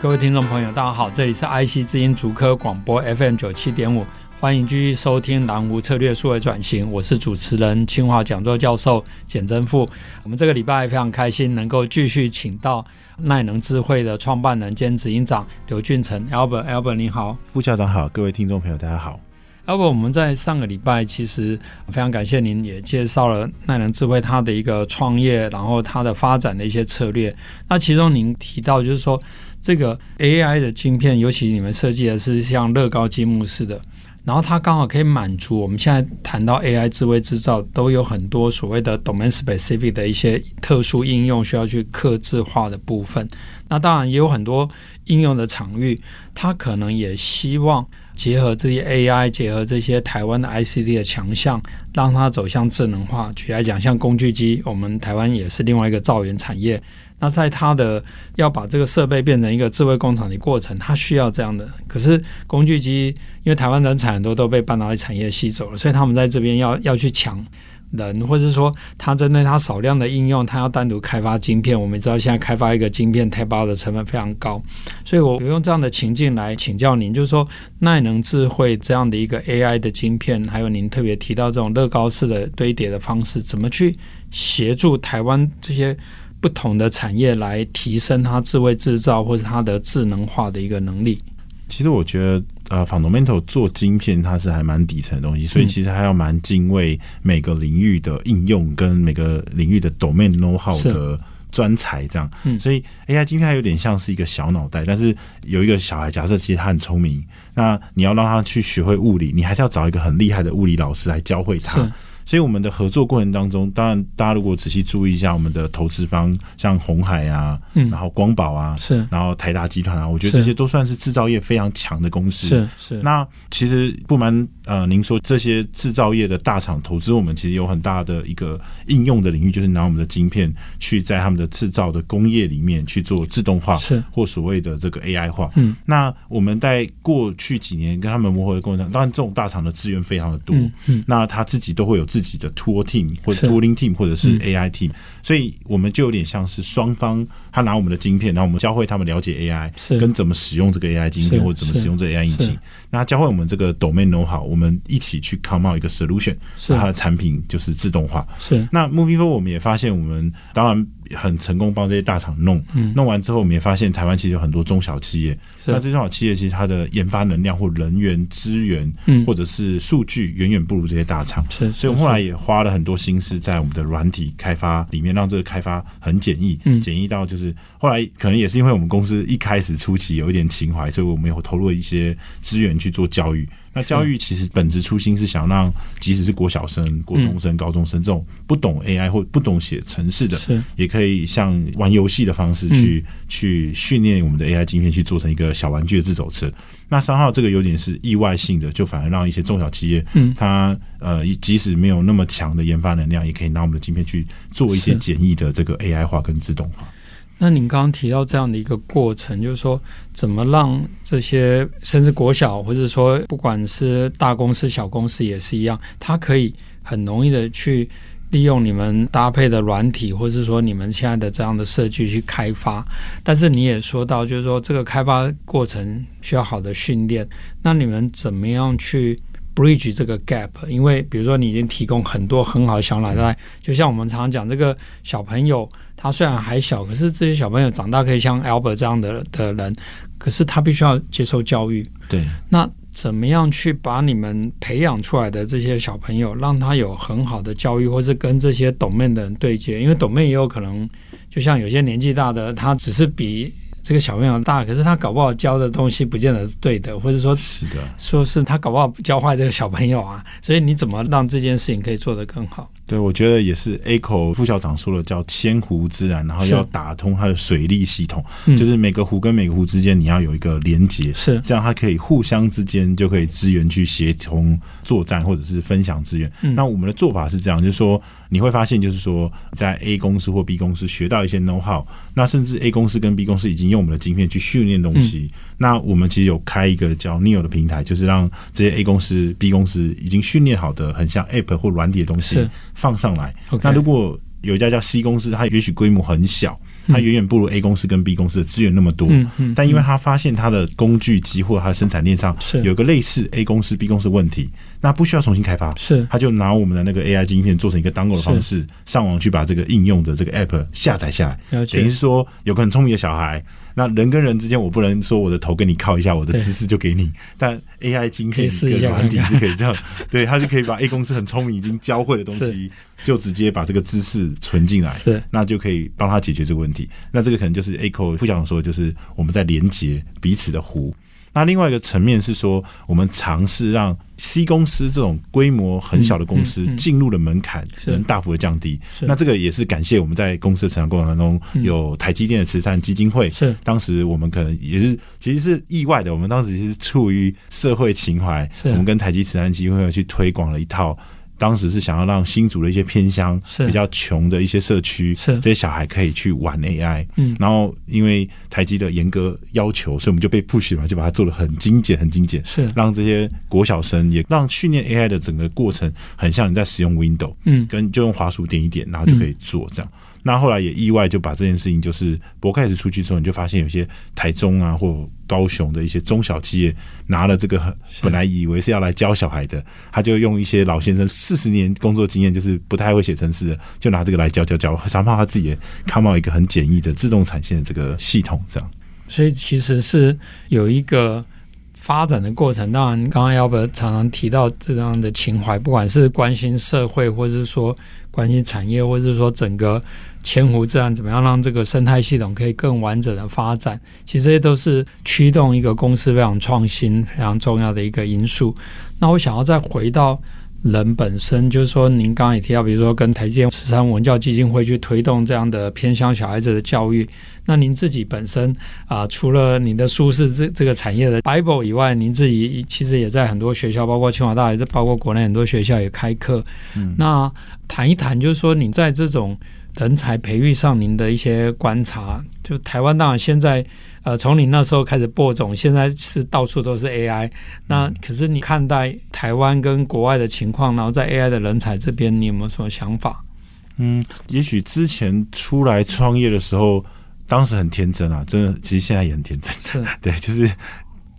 各位听众朋友，大家好，这里是 IC 之音竹科广播 FM 九七点五，欢迎继续收听蓝湖策略数位转型，我是主持人清华讲座教授简真富。我们这个礼拜非常开心，能够继续请到耐能智慧的创办人兼执行长刘俊成 Albert，Albert 你好，副校长好，各位听众朋友大家好。Albert，我们在上个礼拜其实非常感谢您也介绍了耐能智慧它的一个创业，然后它的发展的一些策略。那其中您提到就是说。这个 AI 的晶片，尤其你们设计的是像乐高积木似的，然后它刚好可以满足我们现在谈到 AI 智慧制造，都有很多所谓的 domain specific 的一些特殊应用需要去刻制化的部分。那当然也有很多应用的场域，它可能也希望结合这些 AI，结合这些台湾的 ICD 的强项，让它走向智能化。举例来讲，像工具机，我们台湾也是另外一个造园产业。那在它的要把这个设备变成一个智慧工厂的过程，它需要这样的。可是工具机，因为台湾人才很多都被半导体产业吸走了，所以他们在这边要要去抢人，或者是说，它针对它少量的应用，它要单独开发晶片。我们知道现在开发一个晶片，太包的成本非常高，所以我用这样的情境来请教您，就是说耐能智慧这样的一个 AI 的晶片，还有您特别提到这种乐高式的堆叠的方式，怎么去协助台湾这些？不同的产业来提升它智慧制造或者它的智能化的一个能力。其实我觉得，呃，Fundamental 做晶片它是还蛮底层的东西，所以其实还要蛮敬畏每个领域的应用跟每个领域的 domain know how 的专才这样。嗯，所以 AI 晶片它有点像是一个小脑袋，但是有一个小孩，假设其实他很聪明，那你要让他去学会物理，你还是要找一个很厉害的物理老师来教会他。所以我们的合作过程当中，当然大家如果仔细注意一下，我们的投资方像红海啊，嗯，然后光宝啊，是，然后台达集团啊，我觉得这些都算是制造业非常强的公司。是是。那其实不瞒呃您说，这些制造业的大厂投资我们，其实有很大的一个应用的领域，就是拿我们的晶片去在他们的制造的工业里面去做自动化，是或所谓的这个 AI 化。嗯。那我们在过去几年跟他们磨合的过程当中，当然这种大厂的资源非常的多，嗯，嗯，那他自己都会有自己的 tool team 或者 tooling team 或者是 AI team，、嗯、所以我们就有点像是双方，他拿我们的晶片，然后我们教会他们了解 AI，跟怎么使用这个 AI 晶片或者怎么使用这个 AI 引擎。那教会我们这个 domain know how，我们一起去 come out 一个 solution，是。它的产品就是自动化。是。那 moving forward，我们也发现我们当然。很成功帮这些大厂弄，嗯。弄完之后我们也发现台湾其实有很多中小企业，那这些中小企业其实它的研发能量或人员资源，嗯。或者是数据远远不如这些大厂，是，所以我们后来也花了很多心思在我们的软体开发里面，让这个开发很简易，嗯。简易到就是后来可能也是因为我们公司一开始初期有一点情怀，所以我们有投入一些资源去做教育。那教育其实本质初心是想让，即使是国小生、国中生、高中生这种不懂 AI 或不懂写程式的，也可以像玩游戏的方式去去训练我们的 AI 晶片，去做成一个小玩具的自走车。那三号这个有点是意外性的，就反而让一些中小企业，嗯，它呃即使没有那么强的研发能量，也可以拿我们的晶片去做一些简易的这个 AI 化跟自动化。那您刚刚提到这样的一个过程，就是说怎么让这些甚至国小，或者说不管是大公司、小公司也是一样，它可以很容易的去利用你们搭配的软体，或者是说你们现在的这样的设计去开发。但是你也说到，就是说这个开发过程需要好的训练。那你们怎么样去 bridge 这个 gap？因为比如说你已经提供很多很好的小脑袋，就像我们常常讲这个小朋友。他虽然还小，可是这些小朋友长大可以像 Albert 这样的的人，可是他必须要接受教育。对，那怎么样去把你们培养出来的这些小朋友，让他有很好的教育，或是跟这些 domain 的人对接？因为 domain 也有可能，就像有些年纪大的，他只是比这个小朋友大，可是他搞不好教的东西不见得对的，或者说，是的，说是他搞不好教坏这个小朋友啊。所以你怎么让这件事情可以做得更好？对，我觉得也是。Echo 副校长说的叫千湖之蓝，然后要打通它的水利系统，就是每个湖跟每个湖之间你要有一个连接，是这样，它可以互相之间就可以资源去协同作战，或者是分享资源。那我们的做法是这样，就是说你会发现，就是说在 A 公司或 B 公司学到一些 know how，那甚至 A 公司跟 B 公司已经用我们的晶片去训练东西。那我们其实有开一个叫 Neo 的平台，就是让这些 A 公司、B 公司已经训练好的很像 App 或软体的东西放上来。那如果有一家叫 C 公司，它也许规模很小，它远远不如 A 公司跟 B 公司的资源那么多。但因为它发现它的工具机或它的生产链上有个类似 A 公司、B 公司的问题，那不需要重新开发，是它就拿我们的那个 AI 晶片做成一个 download 的方式，上网去把这个应用的这个 App 下载下来。等于是说，有个很聪明的小孩。那人跟人之间，我不能说我的头跟你靠一下，我的姿势就给你。但 AI 晶片跟软体是可以这样，对，它就可以把 A 公司很聪明已经教会的东西，就直接把这个知识存进来，是，那就可以帮他解决这个问题。那这个可能就是副校长说，就是我们在连接彼此的湖。那另外一个层面是说，我们尝试让 C 公司这种规模很小的公司进入的门槛能大幅的降低。那这个也是感谢我们在公司的成长过程当中有台积电的慈善基金会。是当时我们可能也是其实是意外的，我们当时其实出于社会情怀，我们跟台积慈善基金会去推广了一套。当时是想要让新竹的一些偏乡、比较穷的一些社区，这些小孩可以去玩 AI。嗯，然后因为台积的严格要求，所以我们就被 push 嘛，就把它做的很精简、很精简，是。让这些国小生也让训练 AI 的整个过程很像你在使用 Windows，嗯，跟就用滑鼠点一点，然后就可以做这样。那后来也意外就把这件事情，就是博开始出去之后，你就发现有些台中啊或高雄的一些中小企业拿了这个，本来以为是要来教小孩的，他就用一些老先生四十年工作经验，就是不太会写程式的，就拿这个来教教教，想办法他自己也 come out 一个很简易的自动产线的这个系统，这样。所以其实是有一个发展的过程。当然，刚刚 Albert 常常提到这样的情怀，不管是关心社会，或者是说关心产业，或者是说整个。千湖自然怎么样让这个生态系统可以更完整的发展？其实这些都是驱动一个公司非常创新、非常重要的一个因素。那我想要再回到人本身，就是说，您刚刚也提到，比如说跟台积电慈善文教基金会去推动这样的偏向小孩子的教育。那您自己本身啊、呃，除了您的书是这这个产业的 Bible 以外，您自己其实也在很多学校，包括清华大学，包括国内很多学校也开课。嗯，那谈一谈，就是说，你在这种人才培育上，您的一些观察，就台湾当然现在，呃，从你那时候开始播种，现在是到处都是 AI。那可是你看待台湾跟国外的情况，然后在 AI 的人才这边，你有没有什么想法？嗯，也许之前出来创业的时候，当时很天真啊，真的，其实现在也很天真。对，就是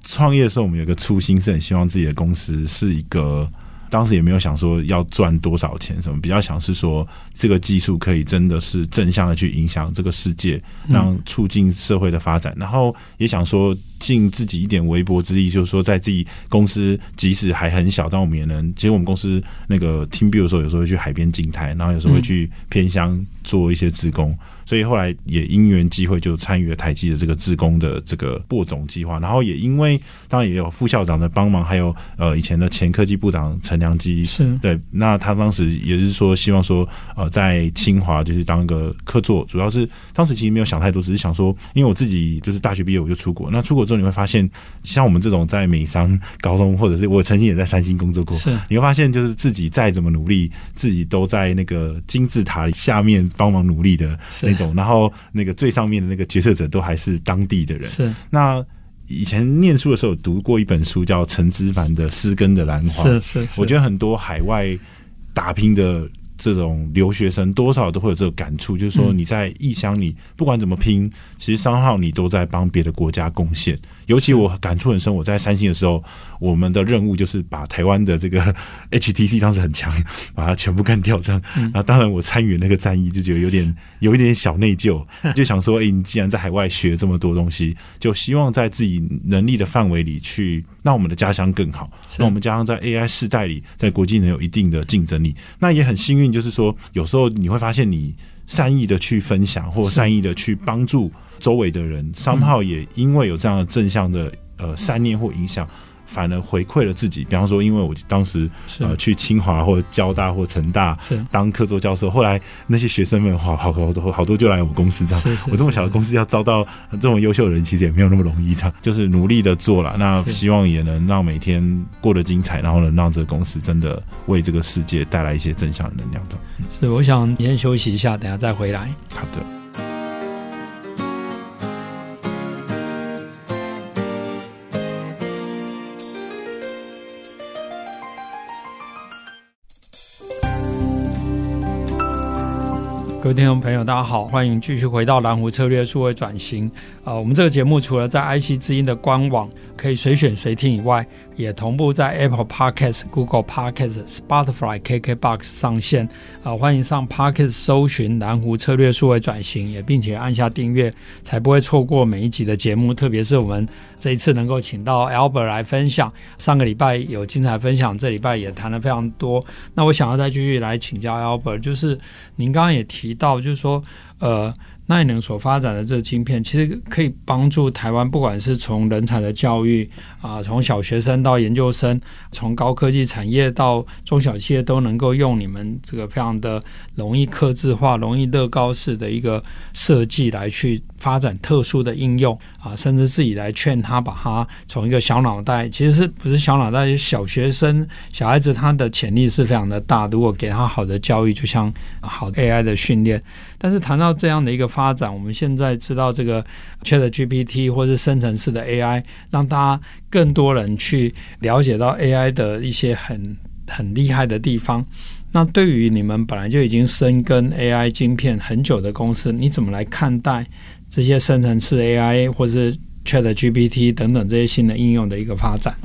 创业的时候，我们有个初心，是很希望自己的公司是一个。当时也没有想说要赚多少钱什么，比较想是说这个技术可以真的是正向的去影响这个世界，让促进社会的发展。然后也想说尽自己一点微薄之力，就是说在自己公司即使还很小，但我们也能。其实我们公司那个 team build 的时候，有时候会去海边静态，然后有时候会去偏乡做一些自工。所以后来也因缘机会就参与了台积的这个自工的这个播种计划，然后也因为当然也有副校长的帮忙，还有呃以前的前科技部长陈良基是对，那他当时也是说希望说呃在清华就是当一个客座，主要是当时其实没有想太多，只是想说，因为我自己就是大学毕业我就出国，那出国之后你会发现，像我们这种在美商高中或者是我曾经也在三星工作过，是你会发现就是自己再怎么努力，自己都在那个金字塔里下面帮忙努力的。那种然后那个最上面的那个决策者都还是当地的人。是那以前念书的时候读过一本书叫陈之凡的《诗根的兰花》。是是，我觉得很多海外打拼的这种留学生多少都会有这个感触，就是说你在异乡，你不管怎么拼，其实商号你都在帮别的国家贡献。尤其我感触很深，我在三星的时候，我们的任务就是把台湾的这个 HTC 当时很强，把它全部干掉这样。然后当然我参与那个战役，就觉得有点有一点小内疚，就想说，哎，你既然在海外学这么多东西，就希望在自己能力的范围里去让我们的家乡更好，让我们家乡在 AI 世代里，在国际能有一定的竞争力。那也很幸运，就是说有时候你会发现你。善意的去分享，或善意的去帮助周围的人，商号也因为有这样的正向的呃善念或影响。反而回馈了自己，比方说，因为我当时呃去清华或交大或成大当客座教授，后来那些学生们好好好多好多就来我们公司这样。我这么小的公司要招到这么优秀的人，其实也没有那么容易，这样就是努力的做了。那希望也能让每天过得精彩，然后能让这个公司真的为这个世界带来一些正向的能量。这样是，我想先休息一下，等下再回来。好的。各位听众朋友，大家好，欢迎继续回到蓝湖策略数位转型。呃，我们这个节目除了在 IC 之音的官网可以随选随听以外，也同步在 Apple Podcast、Google Podcast、Spotify、KKBox 上线。啊、呃，欢迎上 Podcast 搜寻南湖策略数位转型，也并且按下订阅，才不会错过每一集的节目。特别是我们这一次能够请到 Albert 来分享，上个礼拜有精彩分享，这礼拜也谈了非常多。那我想要再继续来请教 Albert，就是您刚刚也提到，就是说，呃。奈能所发展的这个晶片，其实可以帮助台湾，不管是从人才的教育啊，从小学生到研究生，从高科技产业到中小企业，都能够用你们这个非常的容易刻字化、容易乐高式的一个设计来去发展特殊的应用啊，甚至自己来劝他把他从一个小脑袋，其实是不是小脑袋？小学生、小孩子他的潜力是非常的大，如果给他好的教育，就像好 AI 的训练。但是谈到这样的一个发展，我们现在知道这个 ChatGPT 或是生成式的 AI，让大家更多人去了解到 AI 的一些很很厉害的地方。那对于你们本来就已经深耕 AI 晶片很久的公司，你怎么来看待这些生成式 AI 或是 ChatGPT 等等这些新的应用的一个发展？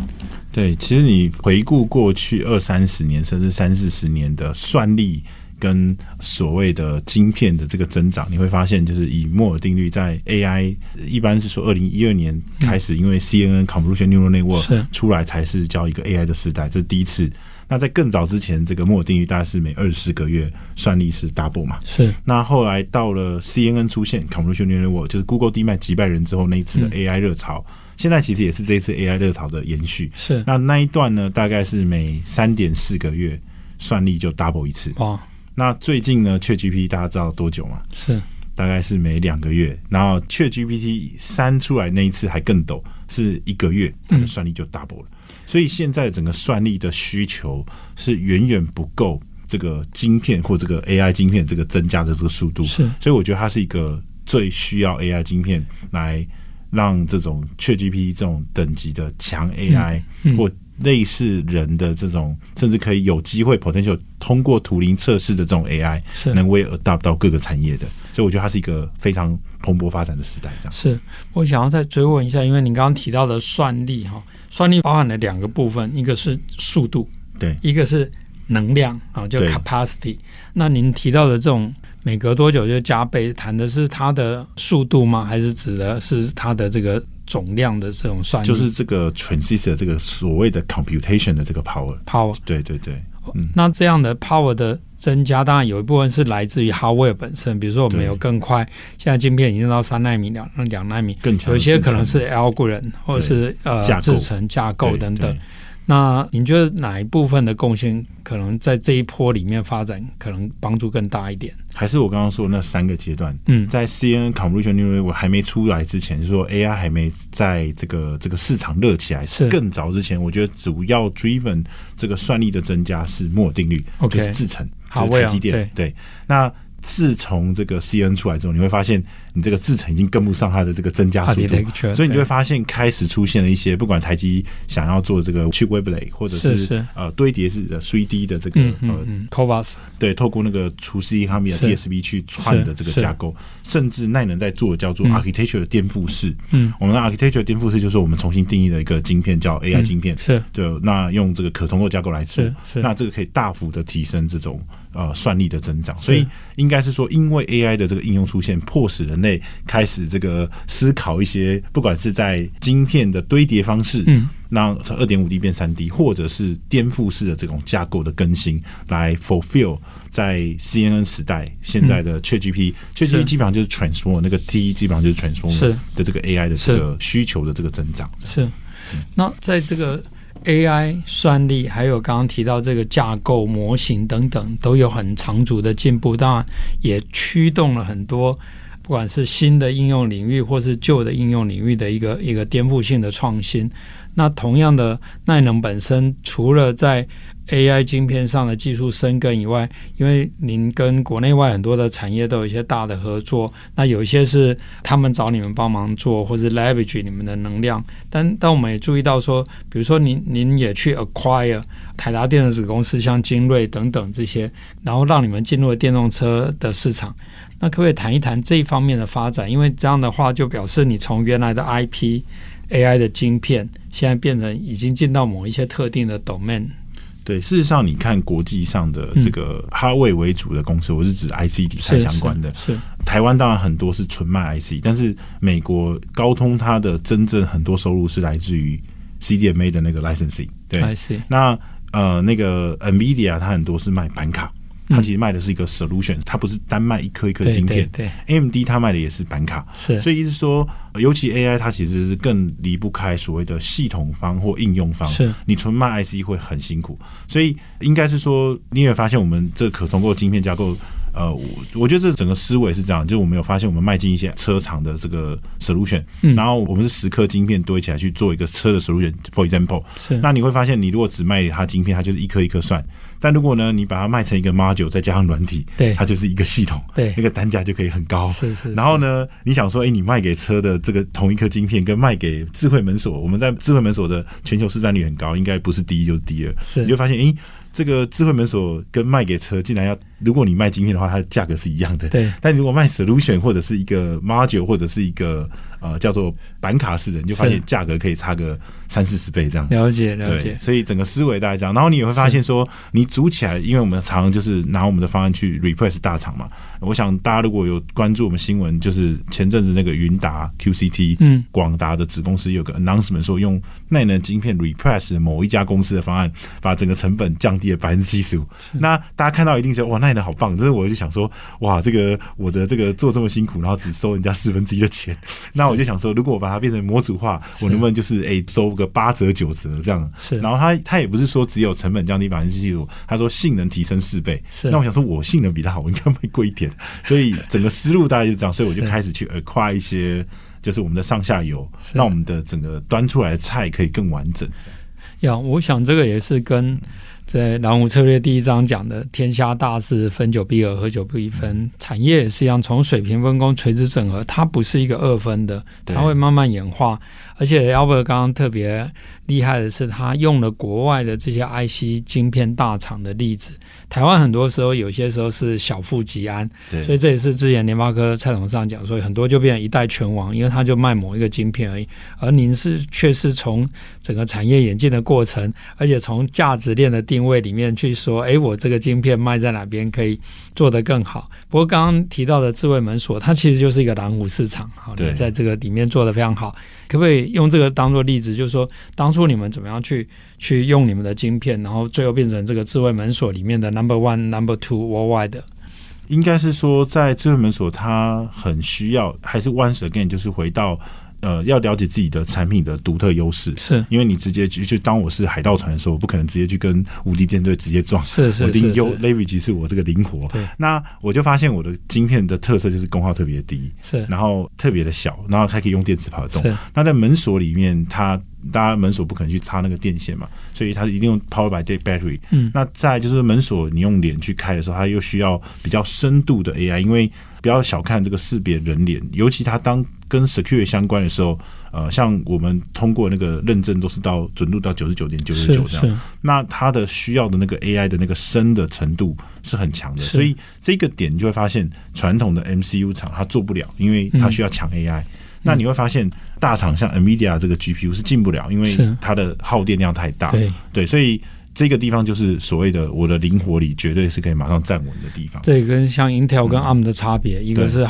对，其实你回顾过去二三十年甚至三四十年的算力。跟所谓的晶片的这个增长，你会发现，就是以摩尔定律在 AI 一般是说，二零一二年开始，因为 CNN Convolutional Neural Network 出来才是叫一个 AI 的时代，这是第一次。那在更早之前，这个莫尔定律大概是每二十四个月算力是 double 嘛？是。那后来到了 CNN 出现 Convolutional Neural Network，就是 Google DeepMind 击败人之后那一次的 AI 热潮，现在其实也是这一次 AI 热潮的延续。是。那那一段呢，大概是每三点四个月算力就 double 一次。哇。那最近呢，ChatGPT 大家知道多久吗？是，大概是每两个月。然后 ChatGPT 三出来那一次还更陡，是一个月它的算力就 double 了。嗯。所以现在整个算力的需求是远远不够这个晶片或这个 AI 晶片这个增加的这个速度。是，所以我觉得它是一个最需要 AI 晶片来让这种 ChatGPT 这种等级的强 AI 或。类似人的这种，甚至可以有机会 potential 通过图灵测试的这种 AI，能为 adapt 到各个产业的，所以我觉得它是一个非常蓬勃发展的时代。这样是，我想要再追问一下，因为您刚刚提到的算力哈，算力包含了两个部分，一个是速度，对，一个是能量啊，就 capacity。那您提到的这种每隔多久就加倍，谈的是它的速度吗？还是指的是它的这个？总量的这种算力，就是这个 transistor 这个所谓的 computation 的这个 power power，对对对，嗯，那这样的 power 的增加，当然有一部分是来自于 hardware 本身，比如说我们有更快，现在晶片已经到三纳米两两纳米，有些可能是 algorithm 或者是呃制程架构等等。那你觉得哪一部分的贡献可能在这一波里面发展，可能帮助更大一点？还是我刚刚说的那三个阶段？嗯，在 CNN Convolutional Neural Network 还没出来之前，就是说 AI 还没在这个这个市场热起来，是更早之前，我觉得主要 driven 这个算力的增加是摩尔定律，okay, 就是制程，就是台积电。对，那。自从这个 CNN 出来之后，你会发现你这个制程已经跟不上它的这个增加速度，所以你就会发现开始出现了一些，不管台积想要做这个 chip wavelet 或者是，是。呃堆叠式的 3D 的这个呃 Covas 对，透过那个除丝卡米的 TSV 去串的这个架构，甚至奈能在做叫做 architecture 的颠覆式。嗯，我们的 architecture 颠覆式就是我们重新定义了一个晶片，叫 AI 晶片。是，就那用这个可重构架构来做，那这个可以大幅的提升这种。呃算力的增长。所以应该是说，因为 AI 的这个应用出现，迫使人类开始这个思考一些，不管是在晶片的堆叠方式，嗯，让从二点五 D 变三 D，或者是颠覆式的这种架构的更新，来 fulfill 在 CNN 时代现在的 ChatGPT，ChatGPT、嗯、基本上就是 transform 那个 T 基本上就是 transform 的这个 AI 的这个需求的这个增长。是，那在这个。AI 算力，还有刚刚提到这个架构模型等等，都有很长足的进步，当然也驱动了很多，不管是新的应用领域，或是旧的应用领域的一个一个颠覆性的创新。那同样的，耐能本身除了在 AI 晶片上的技术深耕以外，因为您跟国内外很多的产业都有一些大的合作，那有一些是他们找你们帮忙做，或是 leverage 你们的能量。但但我们也注意到说，比如说您您也去 acquire 台达电的子公司，像精锐等等这些，然后让你们进入了电动车的市场。那可不可以谈一谈这一方面的发展？因为这样的话，就表示你从原来的 IP AI 的晶片，现在变成已经进到某一些特定的 domain。对，事实上，你看国际上的这个哈位为主的公司，嗯、我是指 IC 底材相关的。是，台湾当然很多是纯卖 IC，但是美国高通它的真正很多收入是来自于 CDMA 的那个 licensing。对。那呃，那个 NVIDIA 它很多是卖板卡。它其实卖的是一个 solution，它不是单卖一颗一颗晶片。对，，AMD 它卖的也是板卡，是。所以意思说，尤其 AI 它其实是更离不开所谓的系统方或应用方。是，你纯卖 IC 会很辛苦，所以应该是说，你也发现我们这可重构晶片架构。呃，我我觉得这整个思维是这样，就是我们有发现，我们迈进一些车厂的这个 solution，嗯，然后我们是十颗晶片堆起来去做一个车的 solution。For example，是，那你会发现，你如果只卖它晶片，它就是一颗一颗算；但如果呢，你把它卖成一个 module，再加上软体，对，它就是一个系统，对，那个单价就可以很高。是是，是。然后呢，你想说，哎、欸，你卖给车的这个同一颗晶片，跟卖给智慧门锁，我们在智慧门锁的全球市占率很高，应该不是第一就是第二。是，你就发现，哎、欸。这个智慧门锁跟卖给车，竟然要，如果你卖晶片的话，它的价格是一样的。对，但如果卖 solution 或者是一个 module 或者是一个呃叫做板卡式的，你就发现价格可以差个三四十倍这样。了解了解。所以整个思维大概这样，然后你也会发现说，你组起来，因为我们常常就是拿我们的方案去 repress 大厂嘛。我想大家如果有关注我们新闻，就是前阵子那个云达 QCT，嗯，广达的子公司有个 announcement 说，用奈能晶片 repress 某一家公司的方案，把整个成本降低。了百分之七十五，那大家看到一定觉得哇，那也能好棒！这是我就想说，哇，这个我的这个做这么辛苦，然后只收人家四分之一的钱，那我就想说，如果我把它变成模组化，我能不能就是哎、欸、收个八折九折这样？是。然后他他也不是说只有成本降低百分之七十五，他说性能提升四倍。是。那我想说，我性能比他好，我应该会贵一点。所以整个思路大概就这样，所以我就开始去 acquire 一些，就是我们的上下游，让我们的整个端出来的菜可以更完整。呀，我想这个也是跟。在蓝湖策略第一章讲的天下大事，分久必合，合久必分。产业也是一样，从水平分工、垂直整合，它不是一个二分的，它会慢慢演化。而且 Albert 刚刚特别厉害的是，他用了国外的这些 IC 晶片大厂的例子。台湾很多时候有些时候是小富即安，所以这也是之前联发科蔡董事长讲，所以很多就变成一代拳王，因为他就卖某一个晶片而已。而您是却是从整个产业演进的过程，而且从价值链的定位里面去说，哎，我这个晶片卖在哪边可以做得更好。不过刚刚提到的智慧门锁，它其实就是一个蓝湖市场，好，你在这个里面做的非常好。可不可以用这个当做例子，就是说当初你们怎么样去去用你们的晶片，然后最后变成这个智慧门锁里面的 number one、number two worldwide 的？应该是说，在智慧门锁，它很需要，还是 once again，就是回到。呃，要了解自己的产品的独特优势，是。因为你直接去就当我是海盗船的时候，我不可能直接去跟无敌舰队直接撞，是是，是，我一定有 leverage 是我这个灵活。对，那我就发现我的晶片的特色就是功耗特别低，是，然后特别的小，然后还可以用电池跑得动。那在门锁里面，它大家门锁不可能去插那个电线嘛，所以它一定用 power by battery。嗯，那再就是门锁，你用脸去开的时候，它又需要比较深度的 AI，因为不要小看这个识别人脸，尤其它当跟 secure 相关的时候。呃，像我们通过那个认证都是到准度到九十九点九九九这样，那它的需要的那个 AI 的那个深的程度是很强的，所以这个点你就会发现传统的 MCU 厂它做不了，因为它需要抢 AI。嗯、那你会发现大厂像 NVIDIA 这个 GPU 是进不了，因为它的耗电量太大。对，对，所以这个地方就是所谓的我的灵活里绝对是可以马上站稳的地方。这跟像 Intel 跟 ARM 的差别，嗯、一个是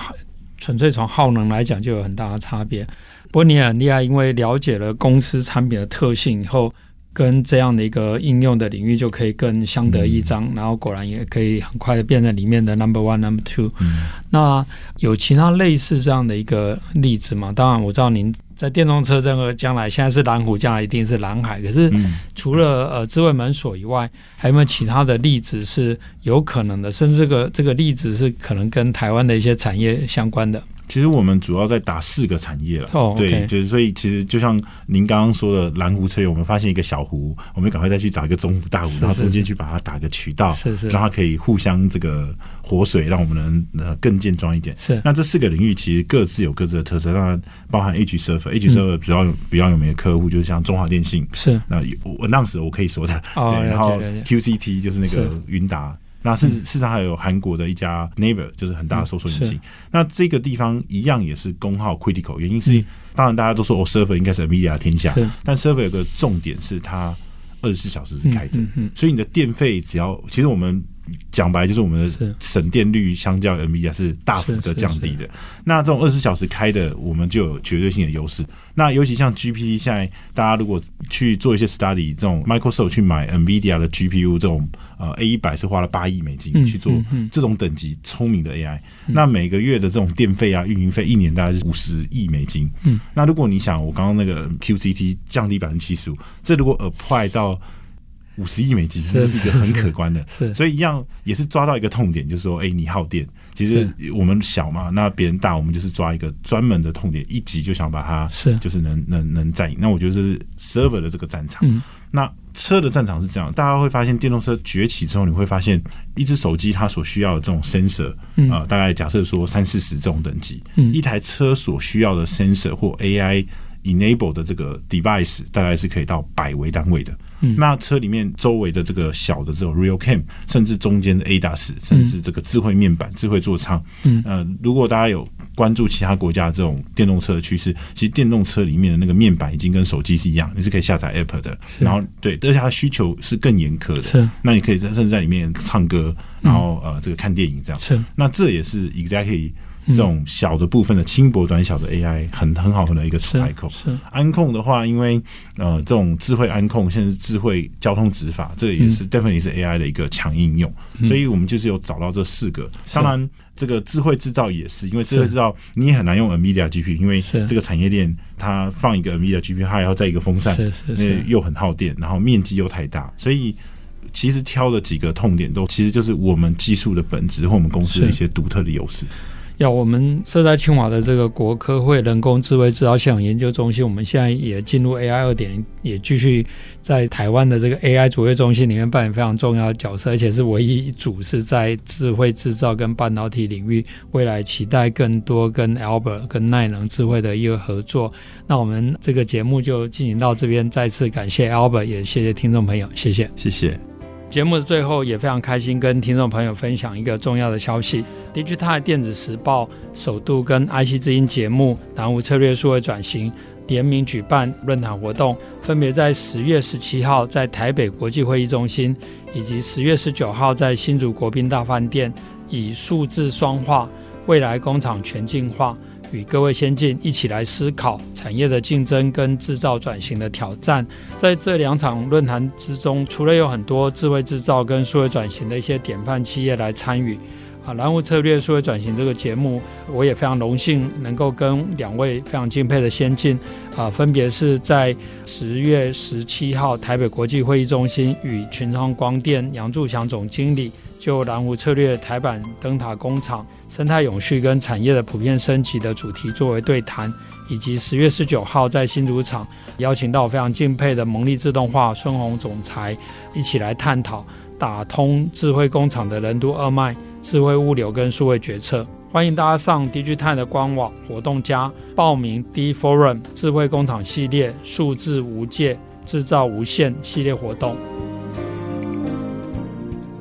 纯粹从耗能来讲就有很大的差别。不过你也很厉害，因为了解了公司产品的特性以后。跟这样的一个应用的领域就可以更相得益彰，嗯、然后果然也可以很快的变成里面的 number one、number two。嗯、那有其他类似这样的一个例子吗？当然我知道您在电动车这个将来现在是蓝湖，将来一定是蓝海。可是除了呃智慧门锁以外，还有没有其他的例子是有可能的？甚至这个这个例子是可能跟台湾的一些产业相关的？其实我们主要在打四个产业了，oh. 对，就是所以其实就像您刚刚说的蓝湖车业，我们发现一个小湖，我们赶快再去找一个中湖、大湖，然后中间去把它打个渠道，是是，让它可以互相这个活水，让我们能呃更健壮一点。是，那这四个领域其实各自有各自的特色，当然包含 Edge Server，Edge Server 主要比较有名的客户就是像中华电信，是，那我当时我可以说的，oh, 对，然后 QCT 就是那个云达。那事实事实上还有韩国的一家 Naver，就是很大的搜索引擎。嗯、那这个地方一样也是功耗 critical，原因是、嗯、当然大家都说哦，server 应该是 NVIDIA 天下，但 server 有个重点是它二十四小时是开着，所以你的电费只要其实我们。讲白就是我们的省电率相较 NVIDIA 是大幅的降低的。那这种二十四小时开的，我们就有绝对性的优势。那尤其像 GPT，现在大家如果去做一些 study，这种 Microsoft 去买 NVIDIA 的 GPU，这种呃 A 一百是花了八亿美金去做这种等级聪明的 AI。那每个月的这种电费啊、运营费，一年大概是五十亿美金。嗯那如果你想我刚刚那个 QCT 降低百分之七十五，这如果 apply 到五十亿美金，这是一个很可观的，是，所以一样也是抓到一个痛点，就是说，哎，你耗电，其实我们小嘛，那别人大，我们就是抓一个专门的痛点，一击就想把它，是，就是能能能占领。那我觉得这是 server 的这个战场，嗯，那车的战场是这样，大家会发现电动车崛起之后，你会发现一只手机它所需要的这种 sensor，啊，大概假设说三四十这种等级，嗯，一台车所需要的 sensor 或 AI enable 的这个 device，大概是可以到百为单位的。那车里面周围的这个小的这种 real cam，甚至中间的 ADAS，甚至这个智慧面板、智慧座舱，嗯，呃，如果大家有关注其他国家的这种电动车的趋势，其实电动车里面的那个面板已经跟手机是一样，你是可以下载 app 的。然后对，而且它需求是更严苛的。是，那你可以在甚至在里面唱歌，然后呃，这个看电影这样。是，那这也是 exactly。这种小的部分的轻薄短小的 AI 很很好的一个出海口。是安控的话，因为呃这种智慧安控，现在是智慧交通执法，这也是 definitely 是 AI 的一个强应用。所以我们就是有找到这四个。当然，这个智慧制造也是，因为智慧制造你也很难用 NVIDIA GPU，因为这个产业链它放一个 NVIDIA GPU，它还要在一个风扇，那又很耗电，然后面积又太大，所以其实挑的几个痛点都其实就是我们技术的本质或我们公司的一些独特的优势。要我们设在清华的这个国科会人工智慧制造系统研究中心，我们现在也进入 AI 二点零，也继续在台湾的这个 AI 卓越中心里面扮演非常重要的角色，而且是唯一一组是在智慧制造跟半导体领域，未来期待更多跟 Albert 跟耐能智慧的一个合作。那我们这个节目就进行到这边，再次感谢 Albert，也谢谢听众朋友，谢谢，谢谢。节目的最后也非常开心跟听众朋友分享一个重要的消息，DIGITIMES 电子时报首度跟 IC 之音节目南无策略数位转型联名举办论坛活动，分别在十月十七号在台北国际会议中心，以及十月十九号在新竹国宾大饭店，以数字双化未来工厂全进化。与各位先进一起来思考产业的竞争跟制造转型的挑战。在这两场论坛之中，除了有很多智慧制造跟数位转型的一些典范企业来参与，啊，蓝湖策略数位转型这个节目，我也非常荣幸能够跟两位非常敬佩的先进，啊，分别是在十月十七号台北国际会议中心与群创光电杨柱祥总经理就蓝湖策略台版灯塔工厂。生态永续跟产业的普遍升级的主题作为对谈，以及十月十九号在新竹厂邀请到非常敬佩的蒙利自动化孙宏总裁一起来探讨打通智慧工厂的任督二脉、智慧物流跟数位决策。欢迎大家上 DGTIME 的官网活动家报名 D Forum 智慧工厂系列数字无界制造无限系列活动。